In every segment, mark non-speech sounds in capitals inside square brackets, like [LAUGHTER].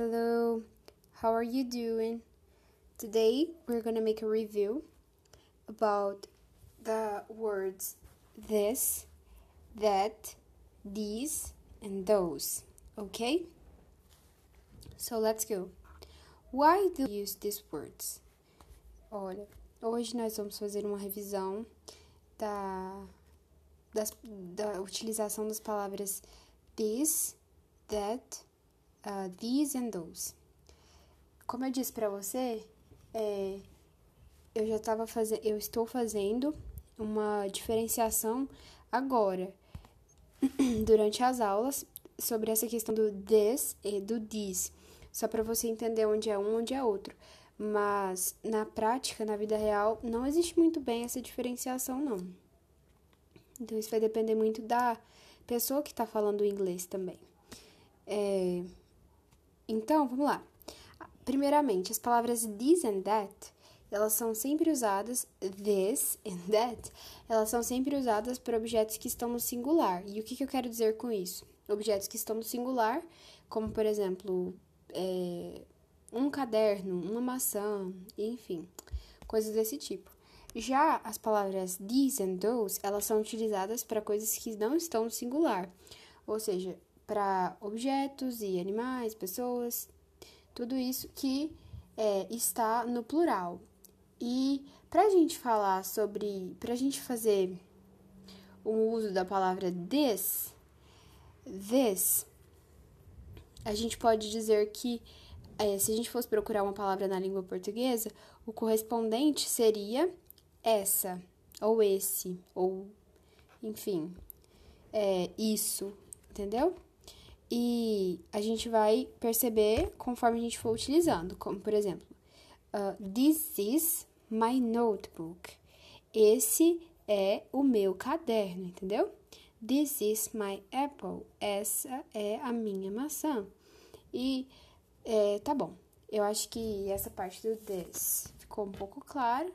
Hello, how are you doing? Today we're gonna make a review about the words this, that, these, and those, okay? So let's go. Why do you use these words? Olha, hoje nós vamos fazer uma revisão da, das, da utilização das palavras this, that, uh, these and those. Como eu disse para você, é, eu já estava fazendo, eu estou fazendo uma diferenciação agora [CLEARS THROAT] durante as aulas sobre essa questão do this e do this, só para você entender onde é um, onde é outro. Mas na prática, na vida real, não existe muito bem essa diferenciação, não. Então isso vai depender muito da pessoa que está falando inglês também. É... Então, vamos lá. Primeiramente, as palavras this and that, elas são sempre usadas, this and that, elas são sempre usadas para objetos que estão no singular. E o que, que eu quero dizer com isso? Objetos que estão no singular, como por exemplo, é, um caderno, uma maçã, enfim, coisas desse tipo. Já as palavras these and those, elas são utilizadas para coisas que não estão no singular, ou seja, para objetos e animais, pessoas, tudo isso que é, está no plural. E para a gente falar sobre, para a gente fazer o uso da palavra this, this, a gente pode dizer que é, se a gente fosse procurar uma palavra na língua portuguesa, o correspondente seria essa, ou esse, ou enfim, é, isso, entendeu? E a gente vai perceber conforme a gente for utilizando, como por exemplo, uh, this is my notebook. Esse é o meu caderno, entendeu? This is my apple. Essa é a minha maçã. E é, tá bom. Eu acho que essa parte do this ficou um pouco claro.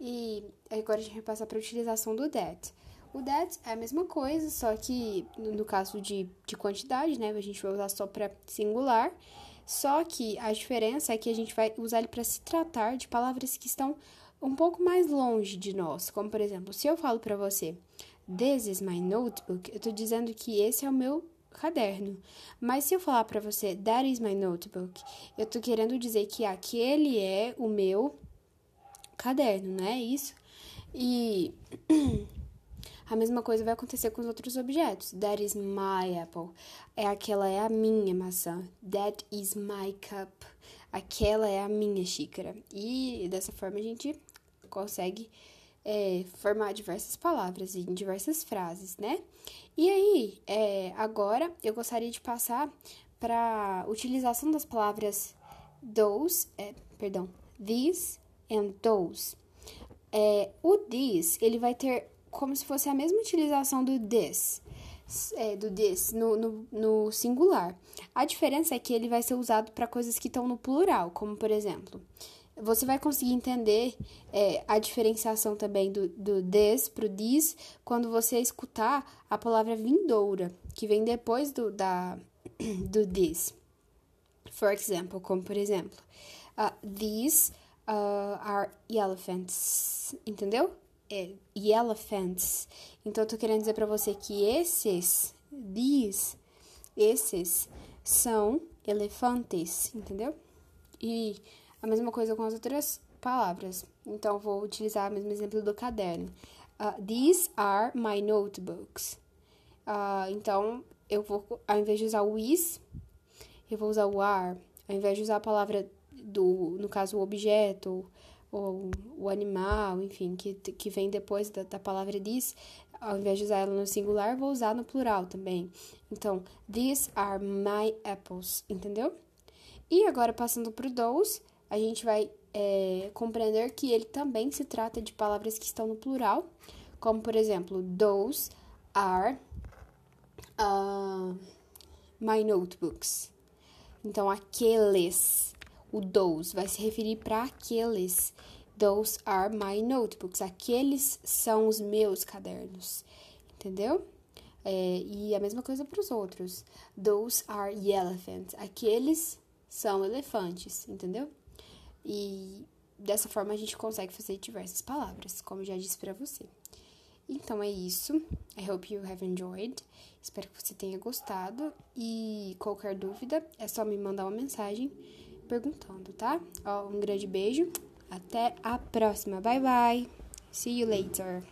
E agora a gente vai passar para a utilização do that. O that é a mesma coisa, só que no caso de, de quantidade, né, a gente vai usar só para singular. Só que a diferença é que a gente vai usar ele para se tratar de palavras que estão um pouco mais longe de nós. Como, por exemplo, se eu falo para você, This is my notebook, eu estou dizendo que esse é o meu caderno. Mas se eu falar para você, That is my notebook, eu estou querendo dizer que aquele é o meu caderno, não é isso? E [CLEARS THROAT] a mesma coisa vai acontecer com os outros objetos. That is my apple. É aquela é a minha maçã. That is my cup. Aquela é a minha xícara. E dessa forma a gente consegue é, formar diversas palavras em diversas frases, né? E aí, é, agora eu gostaria de passar para utilização das palavras those, é, perdão, these and those. É, o this, ele vai ter como se fosse a mesma utilização do this, é, do this no, no, no, singular. A diferença é que ele vai ser usado para coisas que estão no plural, como por exemplo, você vai conseguir entender é, a diferenciação também do, do this para o this quando você escutar a palavra vindoura, que vem depois do, da, [CLEARS THROAT] do this. For example, como por exemplo, uh, these uh, are elephants, entendeu? É, elephants. Então, eu tô querendo dizer para você que esses, these, esses são elefantes, entendeu? E a mesma coisa com as outras palavras. Então, vou utilizar o mesmo exemplo do caderno. Uh, these are my notebooks. Uh, então, eu vou, ao invés de usar o is, eu vou usar o are. Ao invés de usar a palavra do, no caso, o objeto, ou o animal, enfim, que, que vem depois da, da palavra this, ao invés de usar ela no singular, vou usar no plural também. Então, these are my apples, entendeu? E agora, passando para o those, a gente vai é, compreender que ele também se trata de palavras que estão no plural, como por exemplo, those are uh, my notebooks. Então, aqueles, o those vai se referir para aqueles. Those are my notebooks. Aqueles são os meus cadernos. Entendeu? É, e a mesma coisa para os outros. Those are elephants. Aqueles são elefantes, entendeu? E dessa forma a gente consegue fazer diversas palavras, como já disse para você. Então é isso. I hope you have enjoyed. Espero que você tenha gostado. E qualquer dúvida é só me mandar uma mensagem perguntando, tá? Ó, um grande beijo. Até a próxima. Bye bye. See you later.